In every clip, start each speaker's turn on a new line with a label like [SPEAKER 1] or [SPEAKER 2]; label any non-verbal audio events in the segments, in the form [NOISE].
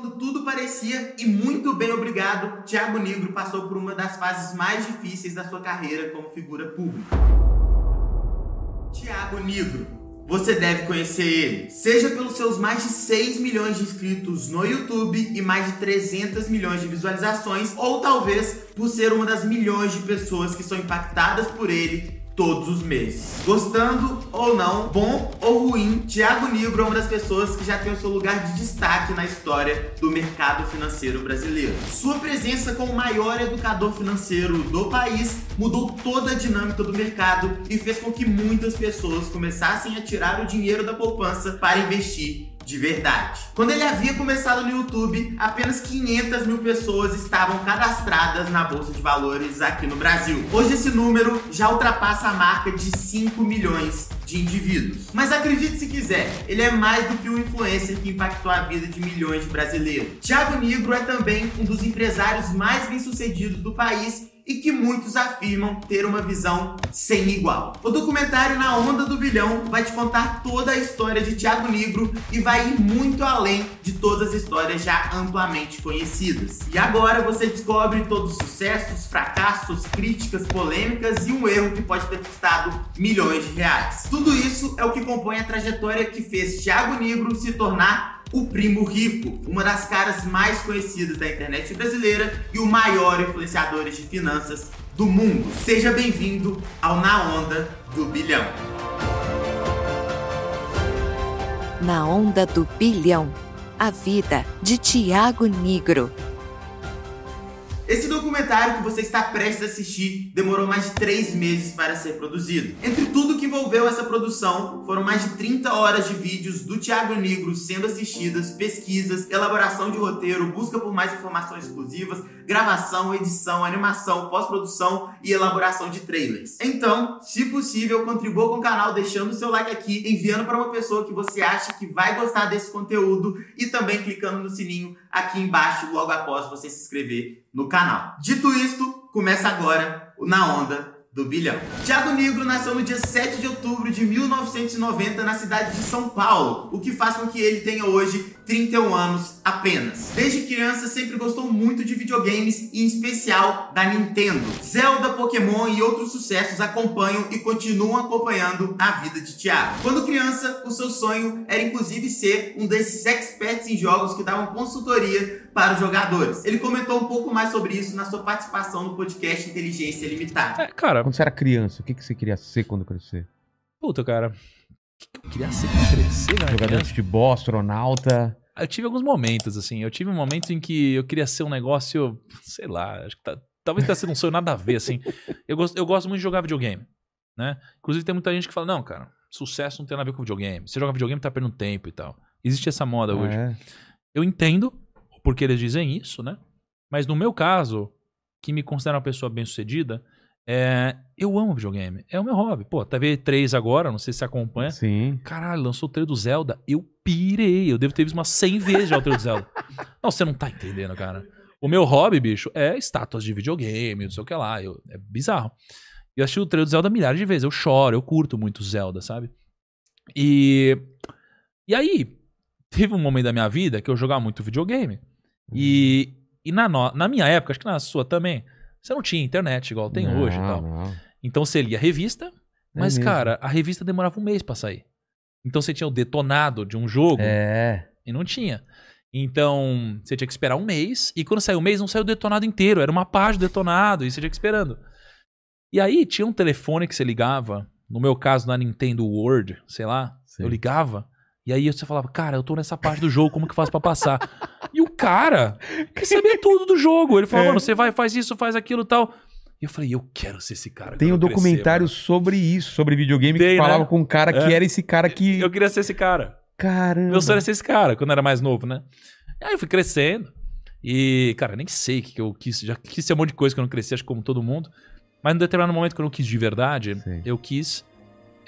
[SPEAKER 1] Quando tudo parecia e muito bem obrigado, Thiago Negro passou por uma das fases mais difíceis da sua carreira como figura pública. Thiago Negro. Você deve conhecer ele, seja pelos seus mais de 6 milhões de inscritos no YouTube e mais de 300 milhões de visualizações, ou talvez por ser uma das milhões de pessoas que são impactadas por ele todos os meses. Gostando ou não, bom ou ruim, Thiago Negro é uma das pessoas que já tem o seu lugar de destaque na história do mercado financeiro brasileiro. Sua presença como o maior educador financeiro do país mudou toda a dinâmica do mercado e fez com que muitas pessoas começassem a tirar o dinheiro da poupança para investir de verdade. Quando ele havia começado no YouTube, apenas 500 mil pessoas estavam cadastradas na Bolsa de Valores aqui no Brasil. Hoje esse número já ultrapassa a marca de 5 milhões de indivíduos. Mas acredite se quiser, ele é mais do que um influencer que impactou a vida de milhões de brasileiros. Thiago Negro é também um dos empresários mais bem-sucedidos do país e que muitos afirmam ter uma visão sem igual. O documentário Na Onda do Bilhão vai te contar toda a história de Tiago Negro e vai ir muito além de todas as histórias já amplamente conhecidas. E agora você descobre todos os sucessos, fracassos, críticas, polêmicas e um erro que pode ter custado milhões de reais. Tudo isso é o que compõe a trajetória que fez Tiago Negro se tornar o Primo Rico, uma das caras mais conhecidas da internet brasileira e o maior influenciador de finanças do mundo. Seja bem-vindo ao Na Onda do Bilhão.
[SPEAKER 2] Na Onda do Bilhão, a vida de Tiago Negro.
[SPEAKER 1] Esse documentário que você está prestes a assistir demorou mais de três meses para ser produzido. Entre tudo que envolveu essa produção, foram mais de 30 horas de vídeos do Thiago Negro sendo assistidas, pesquisas, elaboração de roteiro, busca por mais informações exclusivas, gravação, edição, animação, pós-produção e elaboração de trailers. Então, se possível, contribua com o canal deixando seu like aqui, enviando para uma pessoa que você acha que vai gostar desse conteúdo e também clicando no sininho aqui embaixo logo após você se inscrever no canal. Dito isto, começa agora o Na Onda do bilhão. Tiago Negro nasceu no dia 7 de outubro de 1990 na cidade de São Paulo, o que faz com que ele tenha hoje 31 anos apenas. Desde criança sempre gostou muito de videogames e em especial da Nintendo. Zelda, Pokémon e outros sucessos acompanham e continuam acompanhando a vida de Tiago. Quando criança, o seu sonho era inclusive ser um desses experts em jogos que davam consultoria para os jogadores. Ele comentou um pouco mais sobre isso na sua participação no podcast Inteligência Limitada.
[SPEAKER 3] É, cara, quando você era criança, o que, que você queria ser quando crescer?
[SPEAKER 4] Puta, cara. O que, que eu queria ser crescer, né?
[SPEAKER 3] Jogador de futebol, astronauta.
[SPEAKER 4] Eu tive alguns momentos, assim. Eu tive um momento em que eu queria ser um negócio, sei lá, acho que tá, talvez tenha sido um sonho nada a ver, assim. Eu gosto, eu gosto muito de jogar videogame, né? Inclusive tem muita gente que fala, não, cara, sucesso não tem nada a ver com videogame. Você joga videogame, tá perdendo tempo e tal. Existe essa moda hoje.
[SPEAKER 3] É.
[SPEAKER 4] Eu entendo porque eles dizem isso, né? Mas no meu caso, que me considero uma pessoa bem-sucedida, é, eu amo videogame. É o meu hobby. Pô, teve três agora, não sei se você acompanha.
[SPEAKER 3] Sim.
[SPEAKER 4] Caralho, lançou o trailer do Zelda. Eu pirei. Eu devo ter visto umas 100 vezes já o trailer do Zelda. [LAUGHS] Não, você não tá entendendo, cara. O meu hobby, bicho, é estátuas de videogame, não sei o que lá. Eu, é bizarro. Eu assisti o trailer do Zelda milhares de vezes. Eu choro, eu curto muito Zelda, sabe? E. E aí, teve um momento da minha vida que eu jogava muito videogame. E, e na, no- na minha época, acho que na sua também, você não tinha internet igual tem
[SPEAKER 3] Não,
[SPEAKER 4] hoje e tal.
[SPEAKER 3] não.
[SPEAKER 4] Então você lia a revista, mas,
[SPEAKER 3] mesmo.
[SPEAKER 4] cara, a revista demorava um mês pra sair. Então você tinha o detonado de um jogo
[SPEAKER 3] É.
[SPEAKER 4] e não tinha. Então você tinha que esperar um mês, e quando saiu o mês, não saiu o detonado inteiro, era uma página do detonado, e você tinha que esperando. E aí tinha um telefone que você ligava, no meu caso na Nintendo World, sei lá,
[SPEAKER 3] Sim.
[SPEAKER 4] eu ligava, e aí você falava, cara, eu tô nessa parte do jogo, como que eu faço pra passar? [LAUGHS] e o cara que sabia [LAUGHS] tudo do jogo. Ele falou,
[SPEAKER 3] É.
[SPEAKER 4] mano, você vai, faz isso, faz aquilo e tal. E eu falei, eu quero ser esse cara.
[SPEAKER 3] Tem um
[SPEAKER 4] eu crescer,
[SPEAKER 3] documentário
[SPEAKER 4] mano.
[SPEAKER 3] sobre isso, sobre videogame,
[SPEAKER 4] Tem,
[SPEAKER 3] que falava
[SPEAKER 4] né?
[SPEAKER 3] com um cara que
[SPEAKER 4] É.
[SPEAKER 3] era esse cara que.
[SPEAKER 4] Eu queria ser esse cara.
[SPEAKER 3] Caramba.
[SPEAKER 4] Meu sonho era ser esse cara, quando eu era mais novo, né? Aí eu fui crescendo. E, cara, nem sei o que, eu quis. Já quis ser um monte de coisa que eu não cresci, acho que como todo mundo. Mas em determinado momento que eu não quis de verdade,
[SPEAKER 3] Sim.
[SPEAKER 4] eu quis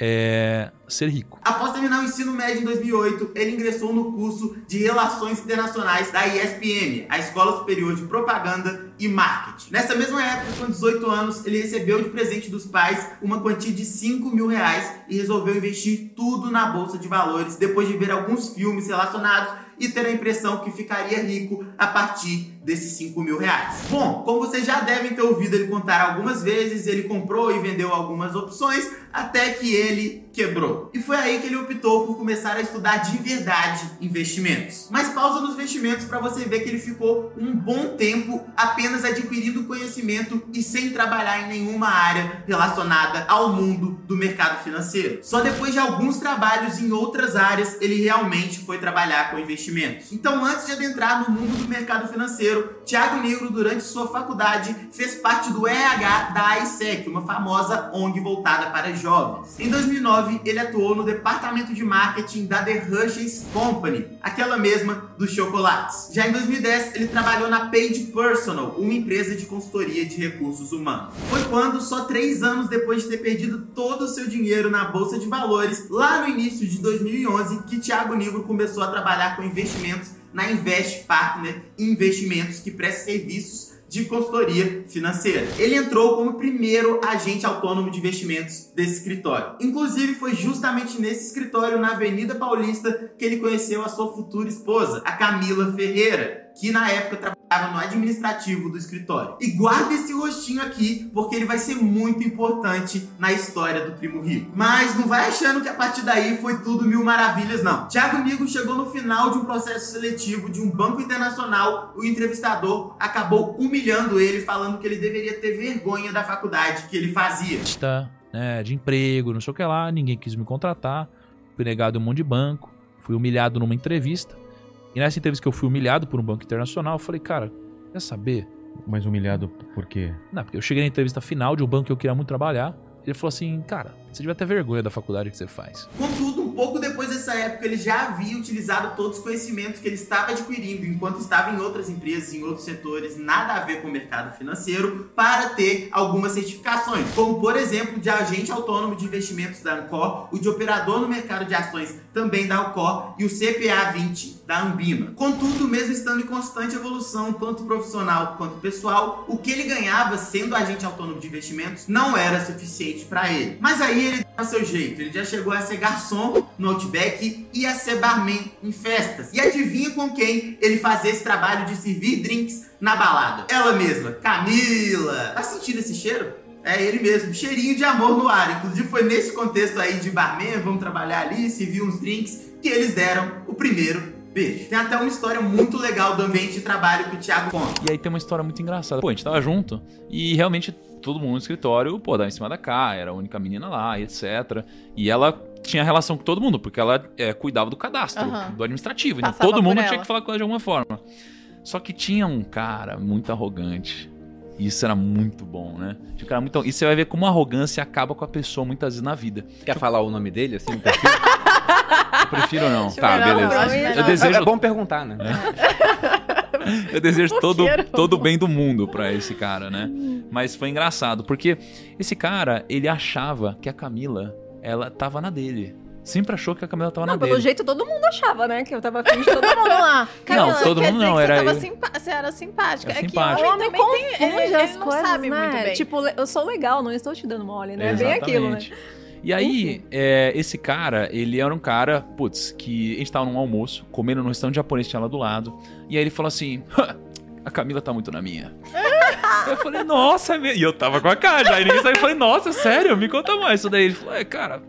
[SPEAKER 4] é, ser rico.
[SPEAKER 1] Após terminar o ensino médio em 2008, ele ingressou no curso de Relações Internacionais da ISPM, a Escola Superior de Propaganda e Marketing. Nessa mesma época, com 18 anos, ele recebeu de presente dos pais uma quantia de 5 mil reais e resolveu investir tudo na Bolsa de Valores depois de ver alguns filmes relacionados e ter a impressão que ficaria rico a partir desses 5 mil reais. Bom, como vocês já devem ter ouvido ele contar algumas vezes, ele comprou e vendeu algumas opções até que ele quebrou. E foi aí que ele optou por começar a estudar de verdade investimentos. Mas pausa nos investimentos para você ver que ele ficou um bom tempo apenas adquirindo conhecimento e sem trabalhar em nenhuma área relacionada ao mundo do mercado financeiro. Só depois de alguns trabalhos em outras áreas ele realmente foi trabalhar com investimentos. Então, antes de adentrar no mundo do mercado financeiro, Thiago Negro, durante sua faculdade, fez parte do RH da ISEC, uma famosa ONG voltada para jovens. Em 2009, ele atuou no departamento de marketing da The Hershey's Company, aquela mesma dos chocolates. Já em 2010, ele trabalhou na Page Personal, uma empresa de consultoria de recursos humanos. Foi quando, só três anos depois de ter perdido todo o seu dinheiro na bolsa de valores, lá no início de 2011, que Thiago Negro começou a trabalhar com investimentos na Invest Partner Investimentos, que presta serviços de consultoria financeira. Ele entrou como primeiro agente autônomo de investimentos desse escritório. Inclusive, foi justamente nesse escritório, na Avenida Paulista, que ele conheceu a sua futura esposa, a Camila Ferreira, que na época trabalhava no administrativo do escritório. E guarda esse rostinho aqui, porque ele vai ser muito importante na história do Primo Rico. Mas não vai achando que a partir daí foi tudo mil maravilhas, não. Tiago Nigo chegou no final de um processo seletivo de um banco internacional. O entrevistador acabou humilhando ele, falando que ele deveria ter vergonha da faculdade que ele fazia.
[SPEAKER 4] Né, de emprego, não sei o que lá, ninguém quis me contratar, fui negado um monte de banco, fui humilhado numa entrevista. E nessa entrevista que eu fui humilhado por um banco internacional, eu falei, cara, quer saber?
[SPEAKER 3] Mas humilhado por quê?
[SPEAKER 4] Não, porque eu cheguei na entrevista final de um banco que eu queria muito trabalhar. Ele falou assim, cara, você devia ter vergonha da faculdade que você faz.
[SPEAKER 1] Contudo, pouco depois dessa época, ele já havia utilizado todos os conhecimentos que ele estava adquirindo enquanto estava em outras empresas, em outros setores, nada a ver com o mercado financeiro, para ter algumas certificações, como por exemplo de agente autônomo de investimentos da Ancor, o de operador no mercado de ações também da Ancor e o CPA 20 da Ambima. Contudo, mesmo estando em constante evolução, tanto profissional quanto pessoal, o que ele ganhava sendo agente autônomo de investimentos não era suficiente para ele. Mas aí ele dá seu jeito, ele já chegou a ser garçom no Outback e a ser barman em festas. E adivinha com quem ele fazia esse trabalho de servir drinks na balada? Ela mesma, Camila. Tá sentindo esse cheiro? É ele mesmo, cheirinho de amor no ar. Inclusive foi nesse contexto aí de barman, vamos trabalhar ali, servir uns drinks, que eles deram o primeiro beijo. Tem até uma história muito legal do ambiente de trabalho que o Thiago conta.
[SPEAKER 4] E aí tem uma história muito engraçada. Pô, a gente tava junto e realmente todo mundo no escritório, pô, dava em cima da cá, era a única menina lá, etc. E ela tinha relação com todo mundo, porque ela é, cuidava do cadastro,
[SPEAKER 5] Aham.
[SPEAKER 4] do administrativo. Então todo mundo
[SPEAKER 5] ela.
[SPEAKER 4] tinha que falar com ela de alguma forma. Só que tinha um cara muito arrogante. E isso era muito bom, né? Tinha um cara muito... E você vai ver como a arrogância acaba com a pessoa muitas vezes na vida.
[SPEAKER 6] Quer falar o nome dele, assim? no perfil? [LAUGHS]
[SPEAKER 4] Eu prefiro não.
[SPEAKER 5] Acho
[SPEAKER 4] tá, beleza.
[SPEAKER 5] eu melhor.
[SPEAKER 4] desejo,
[SPEAKER 6] É bom perguntar, né? [LAUGHS]
[SPEAKER 4] eu desejo todo, todo o bem do mundo pra esse cara, né? Mas foi engraçado, porque esse cara, ele achava que a Camila, ela tava na dele. Sempre achou que a Camila tava
[SPEAKER 7] Não,
[SPEAKER 4] na
[SPEAKER 7] pelo
[SPEAKER 4] dele.
[SPEAKER 7] jeito todo mundo achava, né? Que eu tava afim de todo mundo lá. [LAUGHS]
[SPEAKER 5] Camila,
[SPEAKER 4] Não, todo mundo não,
[SPEAKER 5] que
[SPEAKER 4] era
[SPEAKER 5] você, tava
[SPEAKER 4] eu.
[SPEAKER 5] simpa- você era simpática.
[SPEAKER 4] Era
[SPEAKER 5] é
[SPEAKER 4] simpática.
[SPEAKER 5] que
[SPEAKER 7] O
[SPEAKER 5] o
[SPEAKER 7] homem
[SPEAKER 5] homem também tem, ele,
[SPEAKER 7] as
[SPEAKER 5] ele não
[SPEAKER 7] coisas,
[SPEAKER 5] sabe
[SPEAKER 7] né?
[SPEAKER 5] muito bem.
[SPEAKER 7] Tipo, eu sou legal, não estou te dando mole, né? É bem aquilo, né?
[SPEAKER 4] E aí, é, esse cara, ele era um cara, putz, que a gente tava num almoço, comendo num restaurante japonês que tinha lá do lado, e aí ele falou assim: "Ha, a Camila tá muito na minha. Eu falei, nossa. E eu tava com a cara já. E ninguém saiu. Eu falei, nossa, sério? Me conta mais. Isso daí ele falou, é, cara.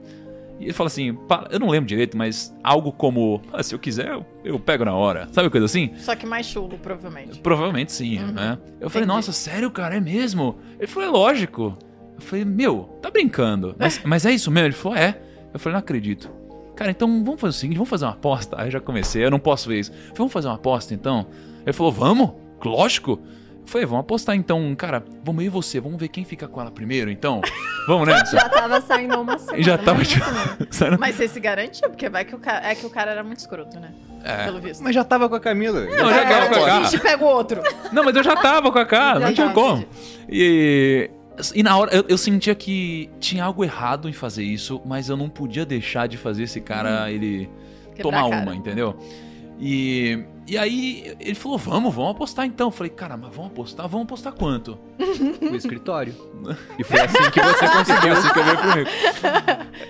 [SPEAKER 4] E ele falou assim, "Pa- eu não lembro direito, mas algo como, "Ah, se eu quiser, eu, eu pego na hora. Sabe coisa assim?
[SPEAKER 5] Só que mais chulo, provavelmente.
[SPEAKER 4] Provavelmente sim,
[SPEAKER 5] Uhum.
[SPEAKER 4] né? Eu falei,
[SPEAKER 5] Entendi.
[SPEAKER 4] nossa, sério, cara, é mesmo? Ele falou, é lógico. Eu falei, meu, tá brincando. [LAUGHS] Mas, mas é isso mesmo? Ele falou, é. Eu falei, não acredito. Cara, então vamos fazer o seguinte, vamos fazer uma aposta. Aí eu já comecei, eu não posso ver isso. Eu falei, vamos fazer uma aposta então? Ele falou, vamos? Lógico. Falei, vamos apostar então, cara, vamos eu e você, vamos ver quem fica com ela primeiro, então? [LAUGHS] Vamos nessa?
[SPEAKER 7] Já tava saindo uma semana.
[SPEAKER 4] Já tava, [LAUGHS] saindo-
[SPEAKER 5] Mas você se garantiu? Porque vai que o cara. É que o cara era muito escroto, né?
[SPEAKER 4] É.
[SPEAKER 5] Pelo visto.
[SPEAKER 6] Mas já tava com a Camila.
[SPEAKER 4] Não, já tava com a cara.
[SPEAKER 5] Desiste, pega o outro.
[SPEAKER 4] Não, mas eu já tava com a cara, não tinha como. E, e na hora, eu, eu sentia que tinha algo errado em fazer isso, mas eu não podia deixar de fazer esse cara, ele
[SPEAKER 5] Quebrar
[SPEAKER 4] tomar
[SPEAKER 5] a cara.
[SPEAKER 4] uma, entendeu? E E aí ele falou: vamos, vamos apostar então. Eu falei, cara, mas vamos apostar? Vamos apostar quanto? [LAUGHS]
[SPEAKER 6] O escritório. E foi assim que você conseguiu. [LAUGHS]
[SPEAKER 4] assim que eu veio pro Rio.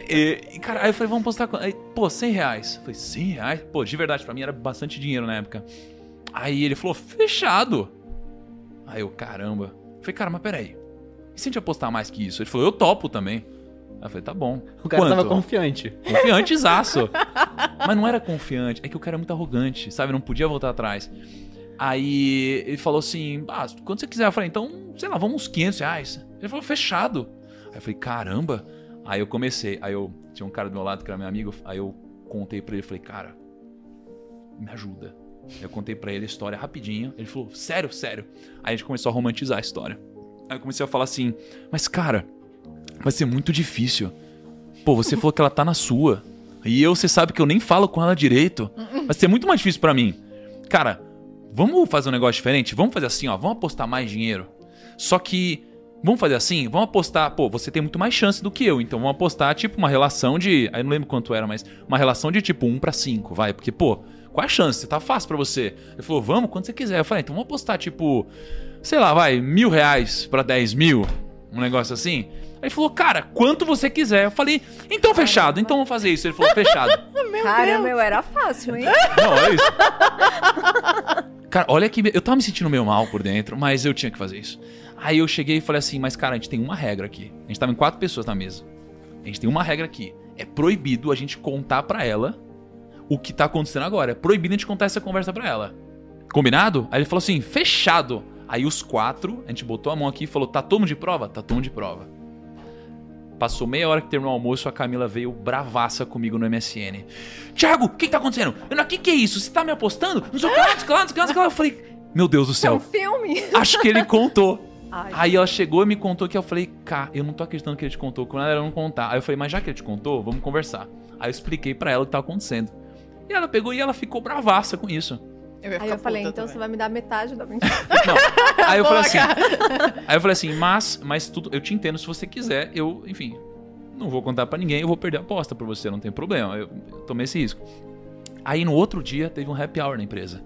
[SPEAKER 4] E, e, cara, aí eu falei, vamos apostar quanto? Aí, pô, 100 reais. Eu falei, 100 reais? Pô, de verdade, pra mim era bastante dinheiro na época. Aí ele falou, fechado. Aí eu, caramba. Eu falei, cara, mas peraí. E se a gente apostar mais que isso? Ele falou, eu topo também. Aí eu falei, tá bom.
[SPEAKER 6] O cara
[SPEAKER 4] Quanto?
[SPEAKER 6] tava confiante.
[SPEAKER 4] Confiantezaço. [LAUGHS] Mas não era confiante, é que o cara é muito arrogante, sabe? Não podia voltar atrás. Aí ele falou assim: ah, quando você quiser. Eu falei, então, sei lá, vamos uns 500 reais. Ele falou, fechado. Aí eu falei, caramba. Aí eu comecei. Aí eu tinha um cara do meu lado que era meu amigo. Aí eu contei pra ele, falei, cara, me ajuda. Eu contei pra ele a história rapidinho. Ele falou, sério, sério. Aí a gente começou a romantizar a história. Aí eu comecei a falar assim, mas cara, vai ser muito difícil. Pô, você falou que ela tá na sua. E eu, você sabe que eu nem falo com ela direito. Vai ser muito mais difícil pra mim. Cara, vamos fazer um negócio diferente? Vamos fazer assim, ó. Vamos apostar mais dinheiro. Só que, vamos fazer assim? Vamos apostar. Pô, você tem muito mais chance do que eu. Então vamos apostar, tipo, uma relação de. Aí não lembro quanto era, mas uma relação de tipo 1 pra 5, vai. Porque, pô, qual a chance? Tá fácil pra você. Ele falou, vamos, quando você quiser. Eu falei, então vamos apostar, tipo, sei lá, vai, mil reais pra 10 mil. Um negócio assim. Aí ele falou, cara, quanto você quiser. Eu falei, então fechado, então vamos fazer isso. Ele falou, fechado. [LAUGHS]
[SPEAKER 7] Caramba, eu era fácil, hein?
[SPEAKER 4] Não, é isso. Cara, olha que. Eu tava me sentindo meio mal por dentro, mas eu tinha que fazer isso. Aí eu cheguei e falei assim, mas cara, a gente tem uma regra aqui. A gente tava em quatro pessoas na mesa. A gente tem uma regra aqui. É proibido a gente contar pra ela o que tá acontecendo agora. É proibido a gente contar essa conversa pra ela. Combinado? Aí ele falou assim, fechado. Aí os quatro, a gente botou a mão aqui e falou, tá todo mundo de prova? Tá todo mundo de prova. Passou meia hora que terminou o almoço, a Camila veio bravaça comigo no MSN. Thiago, o que, que tá acontecendo? O que, que é isso? Você tá me apostando? Não sei o que não sei o que não sei o que. Eu falei, meu Deus do
[SPEAKER 7] É um
[SPEAKER 4] céu,
[SPEAKER 7] filme. [LAUGHS]
[SPEAKER 4] acho que ele contou.
[SPEAKER 7] Ai,
[SPEAKER 4] Aí ela chegou e me contou que eu falei, cá, eu não tô acreditando que ele te contou, quando ela não contar. Aí eu falei, mas já que ele te contou, vamos conversar. Aí eu expliquei pra ela o que tava acontecendo. E ela pegou e ela ficou bravaça com isso.
[SPEAKER 5] Eu
[SPEAKER 7] Aí eu falei, então você
[SPEAKER 5] também.
[SPEAKER 7] vai me dar metade da mentira. [LAUGHS]
[SPEAKER 4] Não. Aí eu falei assim.
[SPEAKER 5] cara.
[SPEAKER 4] Aí eu falei assim, mas, mas tudo, eu te entendo se você quiser, eu, enfim, não vou contar pra ninguém, eu vou perder a aposta pra você, não tem problema. Eu, eu tomei esse risco. Aí no outro dia teve um happy hour na empresa.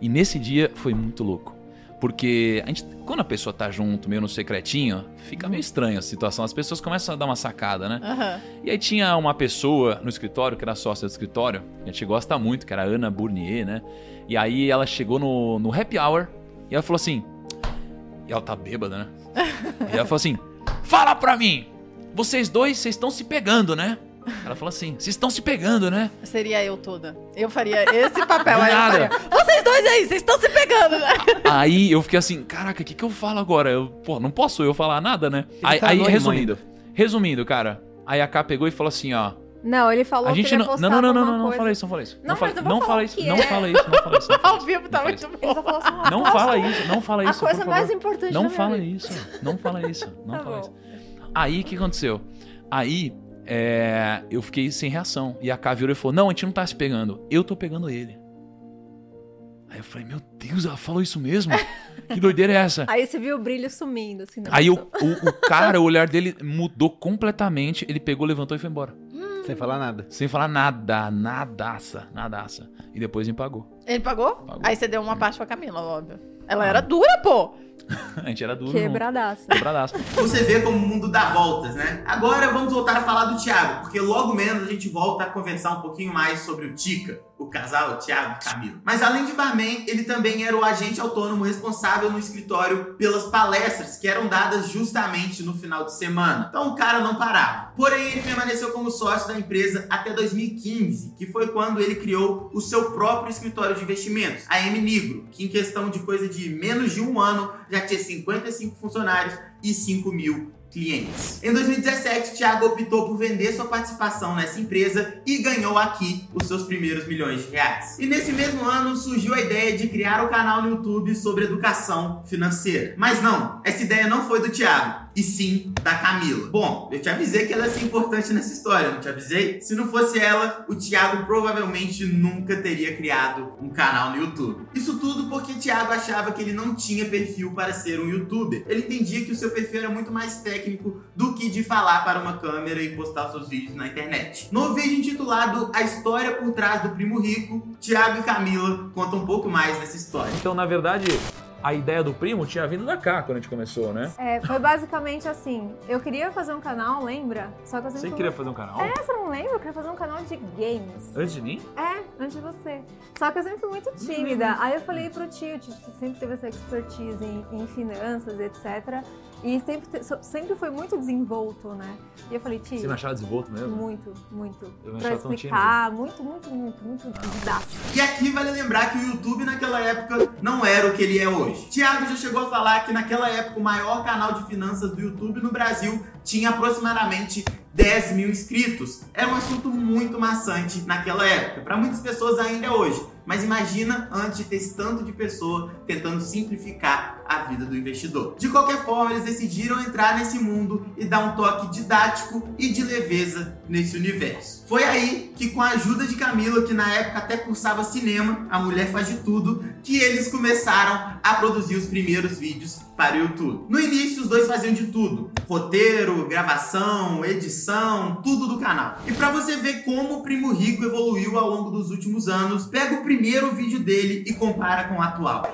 [SPEAKER 4] E nesse dia foi muito louco. Porque a gente, quando a pessoa tá junto, meio no secretinho, fica meio estranha a situação. As pessoas começam a dar uma sacada, né?
[SPEAKER 5] Aham.
[SPEAKER 4] E aí tinha uma pessoa no escritório, que era sócia do escritório, que a gente gosta muito, que era a Ana Bournier, né? E aí ela chegou no, no happy hour e ela falou assim. E ela tá bêbada, né? [LAUGHS] e ela falou assim: Fala pra mim! Vocês dois, vocês estão se pegando, né? Ela falou assim: Vocês estão se pegando, né?
[SPEAKER 5] Seria eu toda. Eu faria esse papel. Aí
[SPEAKER 4] nada.
[SPEAKER 5] Vocês dois aí, vocês estão se pegando, né?
[SPEAKER 4] aí eu fiquei assim: Caraca, o que, que eu falo agora? Eu, pô, não posso eu falar nada, né?
[SPEAKER 6] Ele
[SPEAKER 4] Aí,
[SPEAKER 6] tá
[SPEAKER 4] aí
[SPEAKER 6] anônimo
[SPEAKER 4] resumindo,
[SPEAKER 6] ainda.
[SPEAKER 4] resumindo, cara. Aí a K pegou e falou assim: Ó.
[SPEAKER 7] Não, ele falou
[SPEAKER 4] A
[SPEAKER 7] que
[SPEAKER 4] gente
[SPEAKER 7] ele
[SPEAKER 4] não. Não, não, não, não, não, não
[SPEAKER 7] coisa.
[SPEAKER 4] fala isso, não fala isso.
[SPEAKER 7] Não,
[SPEAKER 4] fala,
[SPEAKER 7] mas eu vou
[SPEAKER 4] não
[SPEAKER 7] falar
[SPEAKER 4] fala isso,
[SPEAKER 7] que
[SPEAKER 4] não
[SPEAKER 7] é.
[SPEAKER 4] fala isso, não fala isso. não [LAUGHS] fala
[SPEAKER 5] Ao
[SPEAKER 4] isso.
[SPEAKER 5] vivo tá
[SPEAKER 4] Não fala
[SPEAKER 5] muito bom.
[SPEAKER 7] falou assim, uma
[SPEAKER 4] Não fala isso, não fala
[SPEAKER 7] A
[SPEAKER 4] isso.
[SPEAKER 7] coisa
[SPEAKER 4] por
[SPEAKER 7] mais
[SPEAKER 4] favor.
[SPEAKER 7] importante
[SPEAKER 4] Não fala isso, não fala isso, não
[SPEAKER 7] Tá
[SPEAKER 4] fala
[SPEAKER 7] bom.
[SPEAKER 4] isso. Aí o que aconteceu? Aí é, eu fiquei sem reação. E a K virou e falou: Não, a gente não tá se pegando, eu tô pegando ele. Aí eu falei: Meu Deus, ela falou isso mesmo? [LAUGHS] Que doideira é essa?
[SPEAKER 7] Aí você viu o brilho sumindo, assim. na
[SPEAKER 4] Aí o, o, o [LAUGHS] cara, o olhar dele mudou completamente. Ele pegou, levantou e foi embora.
[SPEAKER 6] Sem falar nada.
[SPEAKER 4] Sem falar nada, nadaça, nadaça. E depois me pagou.
[SPEAKER 5] Ele pagou?
[SPEAKER 4] Pagou.
[SPEAKER 5] Aí você deu uma parte pra Camila, óbvio. Ela
[SPEAKER 4] Ah.
[SPEAKER 5] era dura, pô. [LAUGHS]
[SPEAKER 4] A gente era duro.
[SPEAKER 7] Quebradaça.
[SPEAKER 4] Quebradaço.
[SPEAKER 1] Você vê como o mundo dá voltas, né? Agora vamos voltar a falar do Thiago, porque logo menos a gente volta a conversar um pouquinho mais sobre o Tica, o casal Thiago e Camilo. Mas além de barman, ele também era o agente autônomo responsável no escritório pelas palestras que eram dadas justamente no final de semana. Então o cara não parava. Porém, ele permaneceu como sócio da empresa até 2015, que foi quando ele criou o seu próprio escritório de investimentos, a M Nigro, que em questão de coisa de menos de um ano já tinha 55 funcionários e 5 mil clientes. Em 2017, Thiago optou por vender sua participação nessa empresa e ganhou aqui os seus primeiros milhões de reais. E nesse mesmo ano surgiu a ideia de criar o canal no YouTube sobre educação financeira. Mas não, essa ideia não foi do Thiago, e sim da Camila. Bom, eu te avisei que ela ia ser importante nessa história, não te avisei? Se não fosse ela, o Thiago provavelmente nunca teria criado um canal no YouTube. Isso tudo porque que Thiago achava que ele não tinha perfil para ser um youtuber. Ele entendia que o seu perfil era muito mais técnico do que de falar para uma câmera e postar seus vídeos na internet. No vídeo intitulado A História por Trás do Primo Rico, Thiago e Camila contam um pouco mais dessa história.
[SPEAKER 4] Então, na verdade, a ideia do primo tinha vindo da cá quando a gente começou, né?
[SPEAKER 7] É, foi basicamente assim. Eu queria fazer um canal, lembra? Só que eu sempre
[SPEAKER 4] Você queria fazer um canal?
[SPEAKER 7] É, você não lembra? Eu queria fazer um canal de games.
[SPEAKER 4] Antes de mim?
[SPEAKER 7] É, antes de você. Só que eu sempre fui muito tímida. Aí eu falei pro tio, tio sempre teve essa expertise em, em finanças, etc. E sempre, sempre foi muito desenvolto, né? E eu falei, tio.
[SPEAKER 4] Você me achava desenvolto mesmo?
[SPEAKER 7] Muito, muito.
[SPEAKER 4] Eu me
[SPEAKER 7] Pra
[SPEAKER 4] achava tão
[SPEAKER 7] explicar, muito, muito, muito, muito didático.
[SPEAKER 1] E aqui vale lembrar que o YouTube naquela época não era o que ele é hoje. Thiago já chegou a falar que naquela época o maior canal de finanças do YouTube no Brasil tinha aproximadamente 10 mil inscritos. Era um assunto muito maçante naquela época. Para muitas pessoas ainda é hoje. Mas imagina antes de ter esse tanto de pessoa tentando simplificar vida do investidor. De qualquer forma, eles decidiram entrar nesse mundo e dar um toque didático e de leveza nesse universo. Foi aí que, com a ajuda de Camila, que na época até cursava cinema, a mulher faz de tudo, que eles começaram a produzir os primeiros vídeos para o YouTube. No início, os dois faziam de tudo: roteiro, gravação, edição, tudo do canal. E para você ver como o Primo Rico evoluiu ao longo dos últimos anos, pega o primeiro vídeo dele e compara com o atual.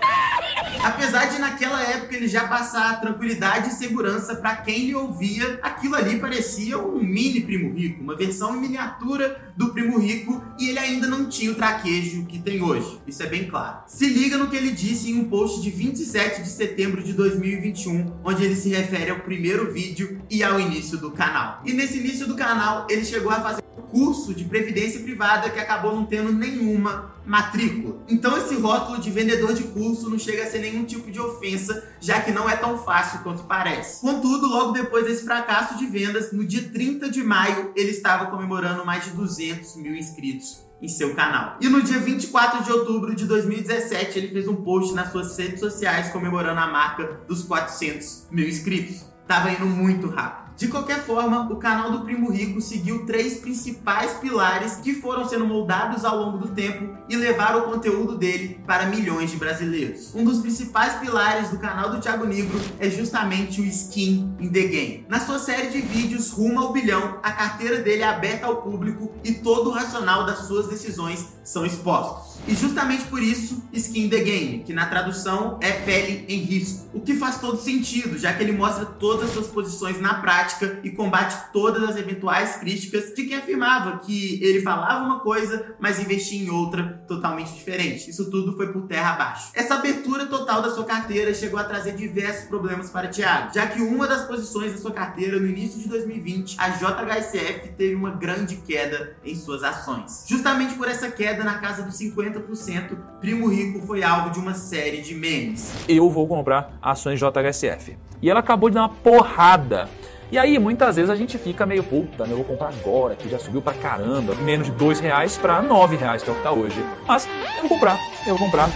[SPEAKER 1] Apesar de naquela época ele já passar tranquilidade e segurança para quem lhe ouvia, aquilo ali parecia um mini Primo Rico, uma versão em miniatura do Primo Rico e ele ainda não tinha o traquejo que tem hoje. Isso é bem claro. Se liga no que ele disse em um post de 27 de setembro de 2021, onde ele se refere ao primeiro vídeo e ao início do canal. E nesse início do canal, ele chegou a fazer um curso de previdência privada que acabou não tendo nenhuma matrícula. Então esse rótulo de vendedor de curso não chega a ser nenhum tipo de ofensa, já que não é tão fácil quanto parece. Contudo, logo depois desse fracasso de vendas, no dia 30 de maio, ele estava comemorando mais de 200 mil inscritos em seu canal. E no dia 24 de outubro de 2017, ele fez um post nas suas redes sociais comemorando a marca dos 400 mil inscritos. Tava indo muito rápido. De qualquer forma, o canal do Primo Rico seguiu três principais pilares que foram sendo moldados ao longo do tempo e levaram o conteúdo dele para milhões de brasileiros. Um dos principais pilares do canal do Thiago Negro é justamente o Skin in the Game. Na sua série de vídeos rumo ao bilhão, a carteira dele é aberta ao público e todo o racional das suas decisões são expostos. E justamente por isso, Skin in the Game, que na tradução é pele em risco. O que faz todo sentido, já que ele mostra todas as suas posições na prática e combate todas as eventuais críticas de quem afirmava que ele falava uma coisa, mas investia em outra totalmente diferente. Isso tudo foi por terra abaixo. Essa abertura total da sua carteira chegou a trazer diversos problemas para Thiago, já que uma das posições da sua carteira no início de 2020, a JHSF teve uma grande queda em suas ações. Justamente por essa queda na casa dos 50%, Primo Rico foi alvo de uma série de memes.
[SPEAKER 4] eu vou comprar ações JHSF. E ela acabou de dar uma porrada. E aí, muitas vezes a gente fica meio, puta, eu vou comprar agora, que já subiu pra caramba. Menos de dois reais pra nove reais, que é o que tá hoje. Mas eu vou comprar, eu vou comprar.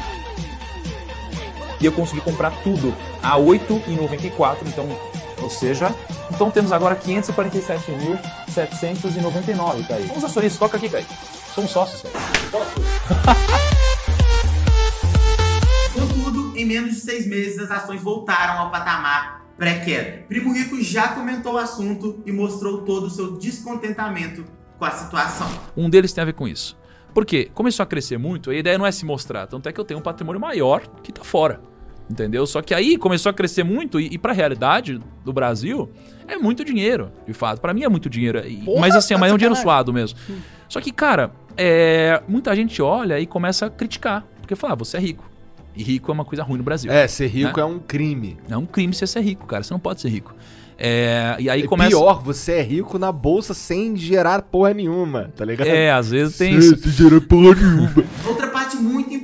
[SPEAKER 4] E eu consegui comprar tudo a R$ 8,94, então, ou seja, então temos agora 547.799, Kaique. Vamos acionistas, toca aqui, Kaique. Somos sócios, Kaique. [LAUGHS]
[SPEAKER 1] Contudo, em menos de seis meses, as ações voltaram ao patamar pré-queda. Primo Rico já comentou o assunto e mostrou todo o seu descontentamento com a situação.
[SPEAKER 4] Um deles tem a ver com isso. Por quê? Começou a crescer muito, a ideia não é se mostrar, tanto é que eu tenho um patrimônio maior que tá fora. Entendeu? Só que aí começou a crescer muito e, e pra realidade do Brasil é muito dinheiro, de fato. Pra mim é muito dinheiro. E-
[SPEAKER 8] Porra,
[SPEAKER 4] mas assim, mas é um dinheiro suado mesmo. Só que, cara, é, muita gente olha e começa a criticar. Porque fala, ah, você é rico. E rico é uma coisa ruim no Brasil.
[SPEAKER 8] É, ser rico
[SPEAKER 4] Né?
[SPEAKER 8] é um crime.
[SPEAKER 4] É um crime você ser rico, cara. Você não pode ser rico. É, e aí
[SPEAKER 8] É
[SPEAKER 4] começa.
[SPEAKER 8] pior, você é rico na bolsa sem gerar porra nenhuma, tá ligado?
[SPEAKER 4] É, às vezes tem.
[SPEAKER 8] Sem gerar porra nenhuma.
[SPEAKER 1] Outra parte muito importante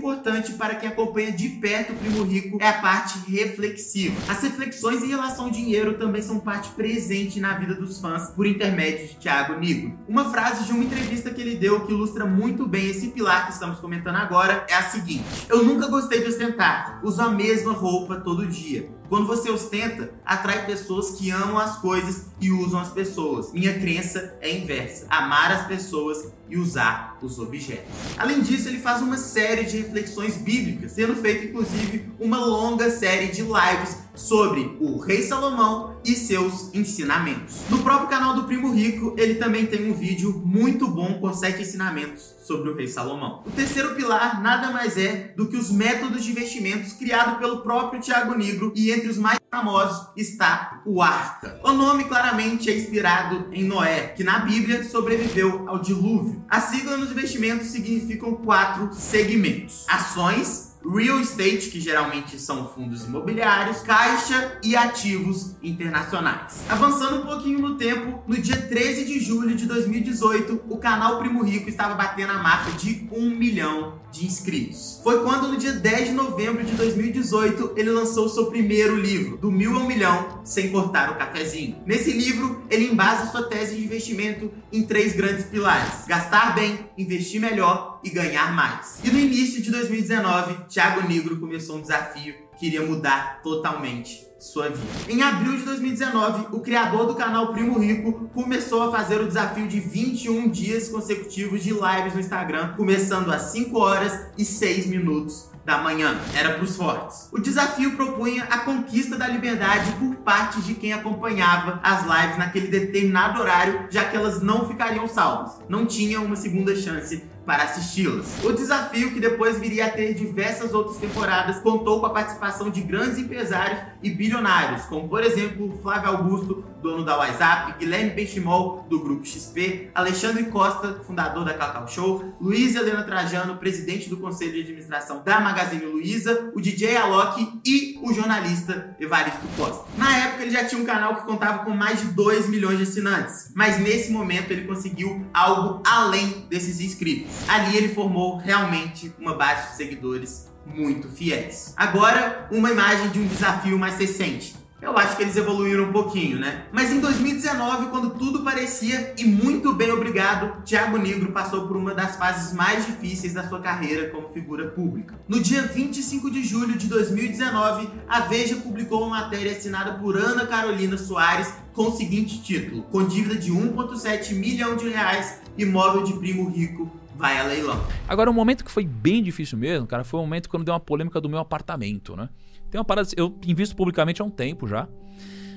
[SPEAKER 1] para quem acompanha de perto o Primo Rico é a parte reflexiva. As reflexões em relação ao dinheiro também são parte presente na vida dos fãs por intermédio de Thiago Nigro. Uma frase de uma entrevista que ele deu que ilustra muito bem esse pilar que estamos comentando agora é a seguinte: Eu nunca gostei de ostentar, uso a mesma roupa todo dia. Quando você ostenta, atrai pessoas que amam as coisas e usam as pessoas. Minha crença é inversa: amar as pessoas e usar os objetos. Além disso, ele faz uma série de reflexões bíblicas, sendo feito inclusive uma longa série de lives sobre o rei Salomão e seus ensinamentos. No próprio canal do Primo Rico, ele também tem um vídeo muito bom com sete ensinamentos sobre o rei Salomão. O terceiro pilar nada mais é do que os métodos de investimentos criados pelo próprio Tiago Negro e entre os mais famosos está o Arca. O nome claramente é inspirado em Noé, que na Bíblia sobreviveu ao dilúvio. A sigla nos investimentos significam quatro segmentos: ações, real estate, que geralmente são fundos imobiliários, caixa e ativos internacionais. Avançando um pouquinho no tempo, no dia 13 de julho de 2018, o canal Primo Rico estava batendo a marca de 1 milhão de inscritos. Foi quando, no dia 10 de novembro de 2018, ele lançou seu primeiro livro, Do Mil ao Milhão, Sem Cortar o Cafezinho. Nesse livro, ele embasa sua tese de investimento em três grandes pilares: gastar bem, investir melhor e ganhar mais. E no início de 2019, Thiago Negro começou um desafio que iria mudar totalmente sua vida. Em abril de 2019, o criador do canal Primo Rico começou a fazer o desafio de 21 dias consecutivos de lives no Instagram, começando às 5 horas e 6 minutos da manhã. Era para os fortes. O desafio propunha a conquista da liberdade por parte de quem acompanhava as lives naquele determinado horário, já que elas não ficariam salvas. Não tinham uma segunda chance para assisti-las. O desafio, que depois viria a ter diversas outras temporadas, contou com a participação de grandes empresários e bilionários, como por exemplo Flávio Augusto, dono da WhatsApp, Guilherme Benchimol, do Grupo XP, Alexandre Costa, fundador da Cacau Show, Luiz Helena Trajano, presidente do Conselho de Administração da Magazine Luiza, o DJ Alok e o jornalista Evaristo Costa. Na época ele já tinha um canal que contava com mais de 2 milhões de assinantes, mas nesse momento ele conseguiu algo além desses inscritos. Ali ele formou realmente uma base de seguidores muito fiéis. Agora, uma imagem de um desafio mais recente. Eu acho que eles evoluíram um pouquinho, né? Mas em 2019, quando tudo parecia e muito bem obrigado, Thiago Negro passou por uma das fases mais difíceis da sua carreira como figura pública. No dia 25 de julho de 2019, a Veja publicou uma matéria assinada por Ana Carolina Soares com o seguinte título: Com dívida de 1,7 milhão de reais, imóvel de primo rico vai a leilão.
[SPEAKER 4] Agora, um momento que foi bem difícil mesmo, cara, foi o momento quando deu uma polêmica do meu apartamento, né? Tem uma parada, eu invisto publicamente há um tempo já.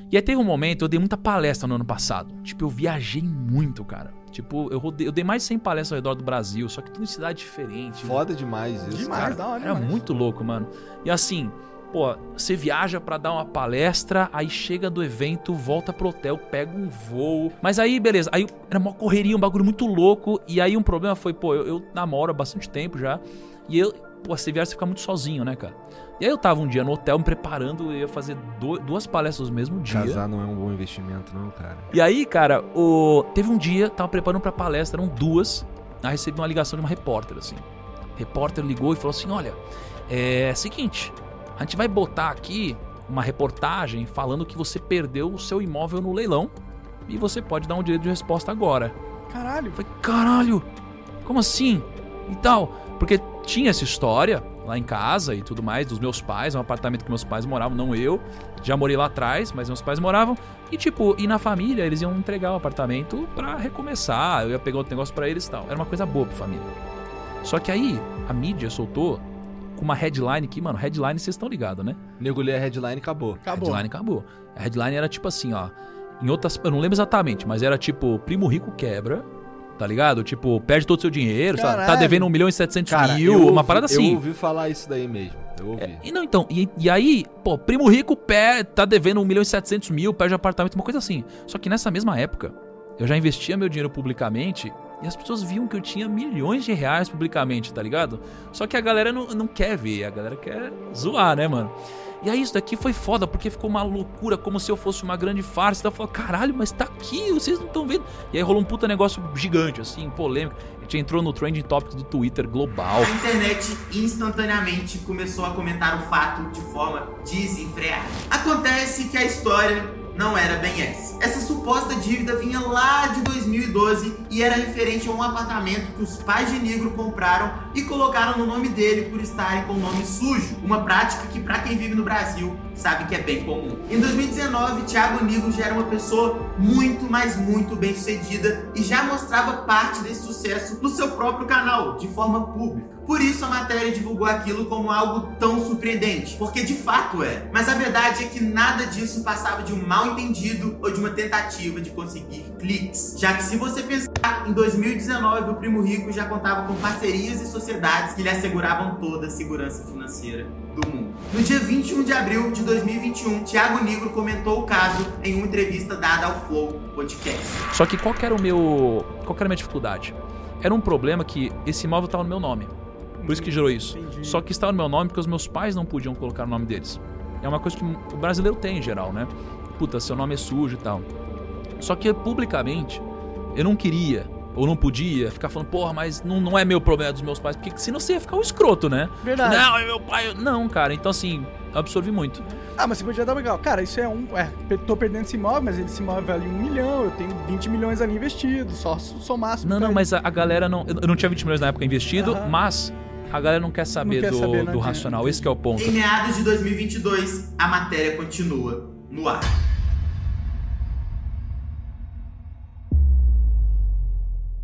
[SPEAKER 4] E aí teve um momento, eu dei muita palestra no ano passado. Tipo, eu viajei muito, cara. Tipo, eu, rodei, eu dei mais de 100 palestras ao redor do Brasil, só que tudo em cidade diferente.
[SPEAKER 8] Foda demais isso.
[SPEAKER 6] Demais,
[SPEAKER 8] cara.
[SPEAKER 6] da hora.
[SPEAKER 4] Era
[SPEAKER 6] demais.
[SPEAKER 4] muito louco, mano. E assim, pô, você viaja pra dar uma palestra, aí chega do evento, volta pro hotel, pega um voo. Mas aí, beleza, aí era uma correria, um bagulho muito louco. E aí um problema foi, pô, eu, eu namoro há bastante tempo já. E eu, pô, você viaja, você fica muito sozinho, né, cara? E aí eu tava um dia no hotel me preparando, eu ia fazer do- duas palestras no mesmo dia.
[SPEAKER 8] Casar não é um bom investimento, não, cara.
[SPEAKER 4] E aí, cara, o... teve um dia, tava preparando pra palestra, eram duas. Aí recebi uma ligação de uma repórter, assim. Repórter ligou e falou assim: olha, é seguinte, a gente vai botar aqui uma reportagem falando que você perdeu o seu imóvel no leilão e você pode dar um direito de resposta agora.
[SPEAKER 6] Caralho.
[SPEAKER 4] Eu falei, caralho, como assim? E tal. Porque tinha essa história lá em casa e tudo mais, dos meus pais, um apartamento que meus pais moravam, não eu. Já morei lá atrás, mas meus pais moravam. E tipo, e na família eles iam entregar o apartamento pra recomeçar. Eu ia pegar outro negócio pra eles e tal. Era uma coisa boa pra família. Só que aí, a mídia soltou com uma headline que, mano, headline vocês estão ligados, né?
[SPEAKER 8] Negulhei a headline e acabou.
[SPEAKER 6] Acabou.
[SPEAKER 4] Headline acabou. A headline era tipo assim, ó. Em outras. Eu não lembro exatamente, mas era tipo: Primo Rico quebra. Tá ligado? Tipo, perde todo o seu dinheiro, sabe? Tá devendo 1 milhão e 700
[SPEAKER 8] Cara,
[SPEAKER 4] mil,
[SPEAKER 8] eu
[SPEAKER 4] uma
[SPEAKER 8] ouvi-
[SPEAKER 4] parada assim.
[SPEAKER 8] Eu ouvi falar isso daí mesmo. Eu ouvi.
[SPEAKER 4] É, e não, então, e, e aí, pô, primo rico pé, tá devendo 1 milhão e 700 mil, perde apartamento, uma coisa assim. Só que nessa mesma época, eu já investia meu dinheiro publicamente e as pessoas viam que eu tinha milhões de reais publicamente, tá ligado? Só que a galera não, não quer ver, a galera quer zoar, né, mano? E aí isso daqui foi foda, porque ficou uma loucura, como se eu fosse uma grande farsa. Então falei, caralho, mas tá aqui, vocês não estão vendo. E aí rolou um puta negócio gigante, assim, polêmico. A gente entrou no Trending Topics do Twitter global.
[SPEAKER 1] A internet instantaneamente começou a comentar o fato de forma desenfreada. Acontece que a história não era bem essa. Essa suposta dívida vinha lá de 2012 e era referente a um apartamento que os pais de Negro compraram e colocaram no nome dele por estarem com o nome sujo, uma prática que para quem vive no Brasil sabe que é bem comum. Em 2019, Thiago Nigro já era uma pessoa muito, mas muito bem sucedida e já mostrava parte desse sucesso no seu próprio canal, de forma pública. Por isso a matéria divulgou aquilo como algo tão surpreendente, porque de fato é. Mas a verdade é que nada disso passava de um mal entendido ou de uma tentativa de conseguir cliques. Já que se você pensar em 2019, o Primo Rico já contava com parcerias e sociedades que lhe asseguravam toda a segurança financeira do mundo. No dia 21 de abril de 2021, Thiago Nigro comentou o caso em uma entrevista dada ao Flow Podcast.
[SPEAKER 4] Só que qual que era o meu. Qual que era a minha dificuldade? Era um problema que esse imóvel estava no meu nome. Por isso que gerou isso. Só que estava no meu nome porque os meus pais não podiam colocar o nome deles. É uma coisa que o brasileiro tem em geral, né? Puta, seu nome é sujo e tal. Só que publicamente, eu não queria ou não podia ficar falando, porra, mas não, não é meu problema é dos meus pais, porque senão você ia ficar um escroto, né?
[SPEAKER 9] Verdade.
[SPEAKER 4] Não, é meu pai. Não, cara. Então, assim, eu absorvi muito.
[SPEAKER 9] Ah, mas você podia dar legal. Cara, isso é um. É, tô perdendo esse imóvel, mas esse imóvel vale um milhão, eu tenho 20 milhões ali investidos, só somar.
[SPEAKER 4] Não, não, mas a, a galera não. Eu não tinha 20 milhões na época investido, mas a galera não quer saber,
[SPEAKER 9] quer
[SPEAKER 4] do,
[SPEAKER 9] saber, não
[SPEAKER 4] do racional. Esse que é o ponto.
[SPEAKER 1] Em meados de 2022, a matéria continua no ar.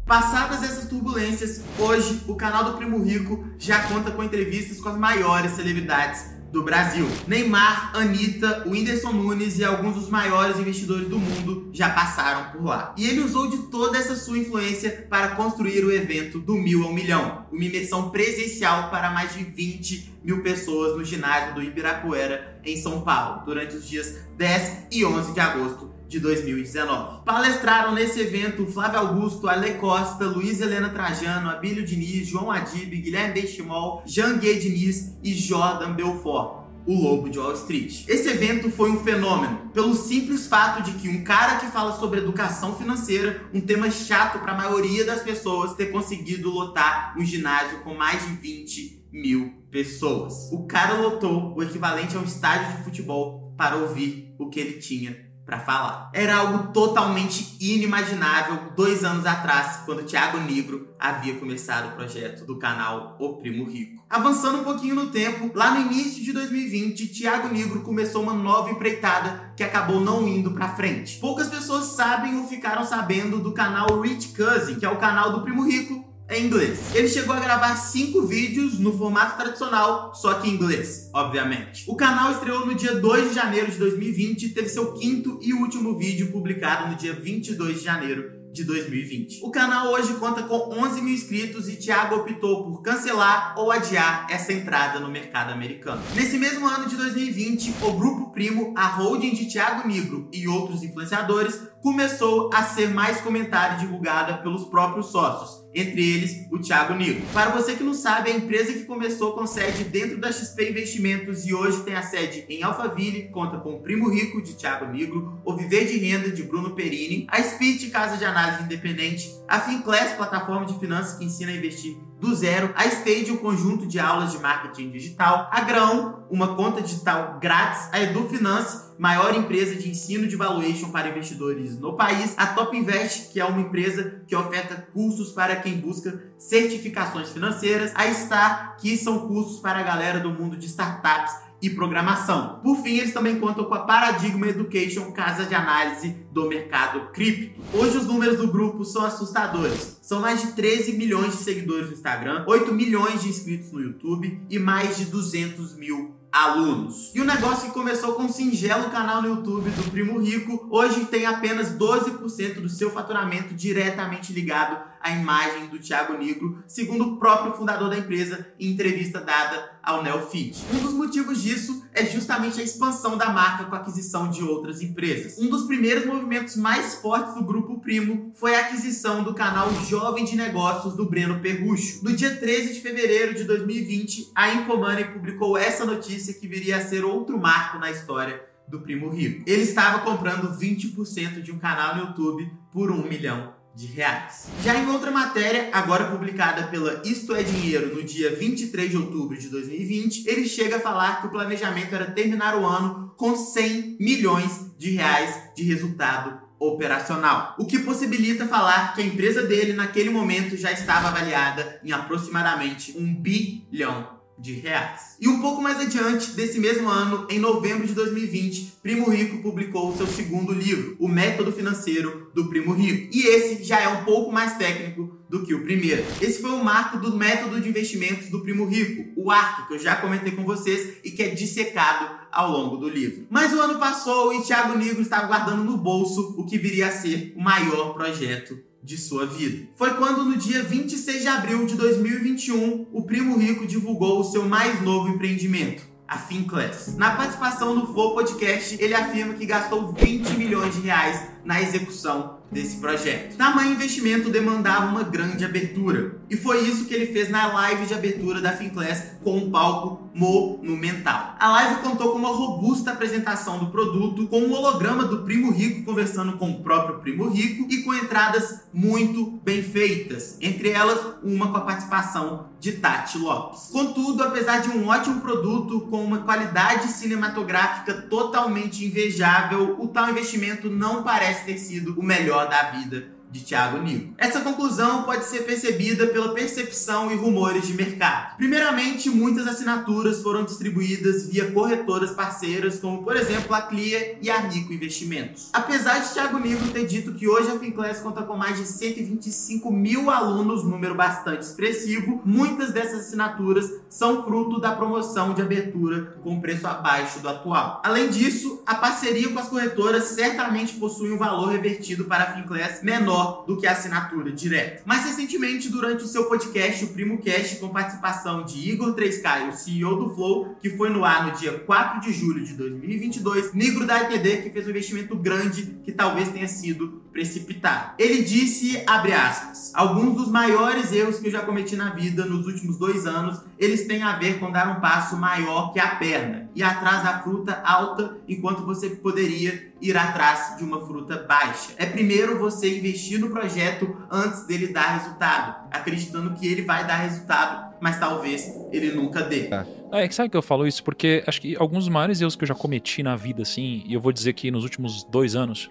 [SPEAKER 1] Passadas essas turbulências, hoje o canal do Primo Rico já conta com entrevistas com as maiores celebridades do Brasil. Neymar, Anitta, Whindersson Nunes e alguns dos maiores investidores do mundo já passaram por lá. E ele usou de toda essa sua influência para construir o evento do Mil ao Milhão, uma imersão presencial para mais de 20 mil pessoas no ginásio do Ibirapuera, em São Paulo, durante os dias 10 e 11 de agosto de 2019. Palestraram nesse evento Flávio Augusto, Ale Costa, Luiz Helena Trajano, Abílio Diniz, João Adib, Guilherme Benchimol, Janguê Diniz e Jordan Belfort. O Lobo de Wall Street. Esse evento foi um fenômeno, pelo simples fato de que um cara que fala sobre educação financeira, um tema chato para a maioria das pessoas, ter conseguido lotar um ginásio com mais de 20 mil pessoas. O cara lotou o equivalente a um estádio de futebol para ouvir o que ele tinha para falar. Era algo totalmente inimaginável dois anos atrás, quando Thiago Negro havia começado o projeto do canal O Primo Rico. Avançando um pouquinho no tempo, lá no início de 2020, Thiago Negro começou uma nova empreitada que acabou não indo pra frente. Poucas pessoas sabem ou ficaram sabendo do canal Rich Cousin, que é o canal do Primo Rico, em inglês. Ele chegou a gravar cinco vídeos no formato tradicional, só que em inglês, obviamente. O canal estreou no dia 2 de janeiro de 2020 e teve seu quinto e último vídeo publicado no dia 22 de janeiro de 2020. O canal hoje conta com 11 mil inscritos e Thiago optou por cancelar ou adiar essa entrada no mercado americano. Nesse mesmo ano de 2020, o Grupo Primo, a holding de Thiago Negro e outros influenciadores, começou a ser mais comentada e divulgada pelos próprios sócios, entre eles o Thiago Negro. Para você que não sabe, a empresa que começou com sede dentro da XP Investimentos e hoje tem a sede em Alphaville, conta com o Primo Rico de Thiago Negro, o Viver de Renda de Bruno Perini, a Spit Casa de Análise Independente, a Finclass, plataforma de finanças que ensina a investir do zero, a Stage, um conjunto de aulas de marketing digital, a Grão, uma conta digital grátis, a EduFinance, maior empresa de ensino de valuation para investidores no país, a Top Invest, que é uma empresa que oferta cursos para quem busca certificações financeiras, a Star, que são cursos para a galera do mundo de startups e programação. Por fim, eles também contam com a Paradigma Education, casa de análise do mercado cripto. Hoje os números do grupo são assustadores. São mais de 13 milhões de seguidores no Instagram, 8 milhões de inscritos no YouTube e mais de 200 mil alunos. E o negócio que começou com um singelo canal no YouTube do Primo Rico, hoje tem apenas 12% do seu faturamento diretamente ligado à imagem do Thiago Negro, segundo o próprio fundador da empresa em entrevista dada ao Neofit. Um dos motivos disso é justamente a expansão da marca com a aquisição de outras empresas. Um dos primeiros movimentos mais fortes do Grupo Primo foi a aquisição do canal Jovem de Negócios do Breno Perrucho. No dia 13 de fevereiro de 2020, a Infomoney publicou essa notícia que viria a ser outro marco na história do Primo Rico. Ele estava comprando 20% de um canal no YouTube por um milhão de reais. Já em outra matéria, agora publicada pela Isto é Dinheiro no dia 23 de outubro de 2020, ele chega a falar que o planejamento era terminar o ano com 100 milhões de reais de resultado operacional, o que possibilita falar que a empresa dele naquele momento já estava avaliada em aproximadamente um bilhão de reais. E um pouco mais adiante desse mesmo ano, em novembro de 2020, Primo Rico publicou o seu segundo livro, O Método Financeiro do Primo Rico. E esse já é um pouco mais técnico do que o primeiro. Esse foi o marco do método de investimentos do Primo Rico, o ARC, que eu já comentei com vocês e que é dissecado ao longo do livro. Mas o ano passou e Thiago Negro estava guardando no bolso o que viria a ser o maior projeto de sua vida. Foi quando, no dia 26 de abril de 2021, o Primo Rico divulgou o seu mais novo empreendimento, a Finclass. Na participação no Flow Podcast, ele afirma que gastou 20 milhões de reais na execução desse projeto. Tamanho investimento demandava uma grande abertura. E foi isso que ele fez na live de abertura da Finclass com um palco monumental. A live contou com uma robusta apresentação do produto, com um holograma do Primo Rico conversando com o próprio Primo Rico e com entradas muito bem feitas, entre elas uma com a participação de Tati Lopes. Contudo, apesar de um ótimo produto com uma qualidade cinematográfica totalmente invejável, o tal investimento não parece ter sido o melhor da vida de Thiago Nico. Essa conclusão pode ser percebida pela percepção e rumores de mercado. Primeiramente, muitas assinaturas foram distribuídas via corretoras parceiras, como por exemplo a Clia e a Rico Investimentos. Apesar de Thiago Nico ter dito que hoje a Finclass conta com mais de 125 mil alunos, número bastante expressivo, muitas dessas assinaturas são fruto da promoção de abertura com preço abaixo do atual. Além disso, a parceria com as corretoras certamente possui um valor revertido para a Finclass menor do que a assinatura direta. Mais recentemente, durante o seu podcast, o Primo Cast, com participação de Igor 3K, o CEO do Flow, que foi no ar no dia 4 de julho de 2022, Negro da ITD, que fez um investimento grande que talvez tenha sido precipitado. Ele disse, abre aspas, alguns dos maiores erros que eu já cometi na vida nos últimos dois anos, eles têm a ver com dar um passo maior que a perna e atrás da fruta alta, enquanto você poderia ir atrás de uma fruta baixa. É primeiro você investir no projeto antes dele dar resultado, acreditando que ele vai dar resultado, mas talvez ele nunca dê.
[SPEAKER 4] É que sabe que eu falo isso? Porque acho que alguns dos maiores erros que eu já cometi na vida, assim, e eu vou dizer que nos últimos dois anos,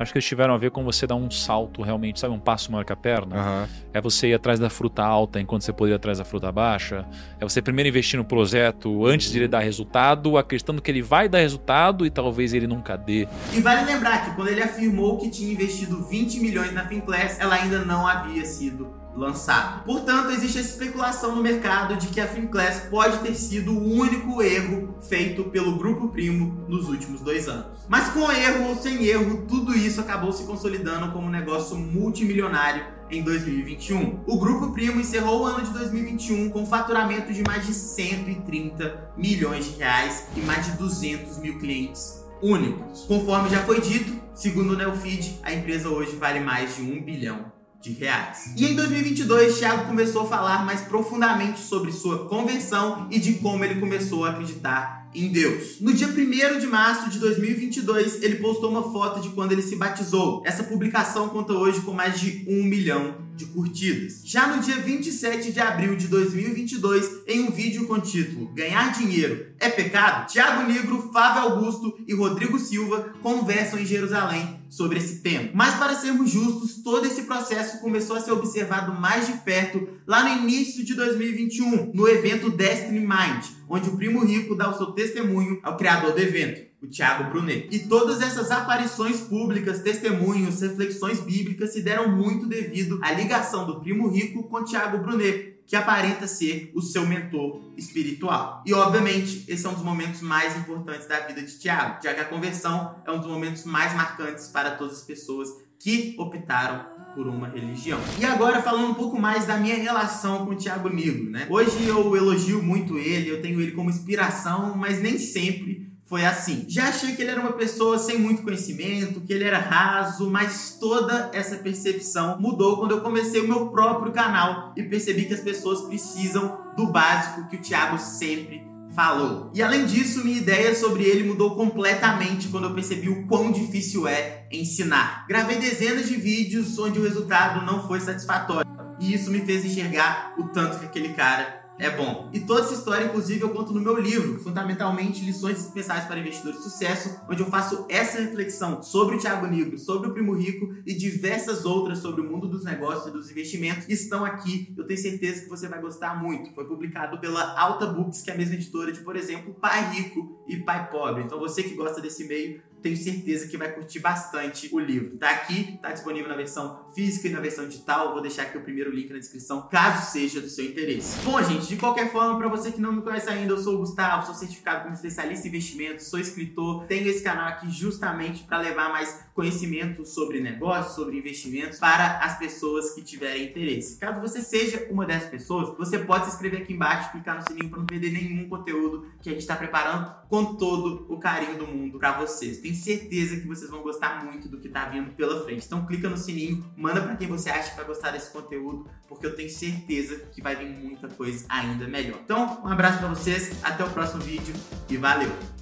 [SPEAKER 4] acho que eles tiveram a ver com você dar um salto realmente, sabe? Um passo maior que a perna.
[SPEAKER 8] Aham.
[SPEAKER 4] É você ir atrás da fruta alta enquanto você poderia ir atrás da fruta baixa. É você primeiro investir no projeto antes de ele dar resultado, acreditando que ele vai dar resultado e talvez ele nunca dê.
[SPEAKER 1] E vale lembrar que quando ele afirmou que tinha investido 20 milhões na Finclass, ela ainda não havia sido lançada. Portanto, existe a especulação no mercado de que a Finclass pode ter sido o único erro feito pelo Grupo Primo nos últimos dois anos. Mas com erro ou sem erro, tudo isso acabou se consolidando como um negócio multimilionário em 2021. O Grupo Primo encerrou o ano de 2021 com faturamento de mais de 130 milhões de reais e mais de 200 mil clientes únicos. Conforme já foi dito, segundo o Neofeed, a empresa hoje vale mais de um bilhão de reais. E em 2022, Thiago começou a falar mais profundamente sobre sua conversão e de como ele começou a acreditar em Deus. No dia 1 de março de 2022, ele postou uma foto de quando ele se batizou. Essa publicação conta hoje com mais de um milhão de curtidas. Já no dia 27 de abril de 2022, em um vídeo com o título Ganhar Dinheiro é Pecado, Thiago Negro, Fábio Augusto e Rodrigo Silva conversam em Jerusalém sobre esse tema. Mas para sermos justos, todo esse processo começou a ser observado mais de perto lá no início de 2021, no evento Destiny Mind, onde o Primo Rico dá o seu testemunho ao criador do evento, o Thiago Brunet. E todas essas aparições públicas, testemunhos, reflexões bíblicas se deram muito devido à ligação do Primo Rico com Thiago Brunet, que aparenta ser o seu mentor espiritual. E obviamente, esse é um dos momentos mais importantes da vida de Tiago, já que a conversão é um dos momentos mais marcantes para todas as pessoas que optaram por uma religião. E agora falando um pouco mais da minha relação com o Tiago Negro, né? Hoje eu elogio muito ele, eu tenho ele como inspiração, mas nem sempre foi assim. Já achei que ele era uma pessoa sem muito conhecimento, que ele era raso, mas toda essa percepção mudou quando eu comecei o meu próprio canal e percebi que as pessoas precisam do básico que o Thiago sempre falou. E além disso, minha ideia sobre ele mudou completamente quando eu percebi o quão difícil é ensinar. Gravei dezenas de vídeos onde o resultado não foi satisfatório. E isso me fez enxergar o tanto que aquele cara é bom. E toda essa história, inclusive, eu conto no meu livro, fundamentalmente Lições Especiais para Investidores de Sucesso, onde eu faço essa reflexão sobre o Thiago Negro, sobre o Primo Rico e diversas outras sobre o mundo dos negócios e dos investimentos estão aqui. Eu tenho certeza que você vai gostar muito. Foi publicado pela Alta Books, que é a mesma editora de, por exemplo, Pai Rico e Pai Pobre. Então você que gosta desse meio, tenho certeza que vai curtir bastante o livro. Tá aqui, tá disponível na versão física e na versão digital. Vou deixar aqui o primeiro link na descrição, caso seja do seu interesse. Bom, gente, de qualquer forma, para você que não me conhece ainda, eu sou o Gustavo, sou certificado como especialista em investimentos, sou escritor, tenho esse canal aqui justamente para levar mais conhecimento sobre negócios, sobre investimentos para as pessoas que tiverem interesse. Caso você seja uma dessas pessoas, você pode se inscrever aqui embaixo, clicar no sininho para não perder nenhum conteúdo que a gente está preparando com todo o carinho do mundo para vocês. Tenho certeza que vocês vão gostar muito do que tá vindo pela frente. Então clica no sininho, manda para quem você acha que vai gostar desse conteúdo, porque eu tenho certeza que vai vir muita coisa ainda melhor. Então, um abraço para vocês, até o próximo vídeo e valeu!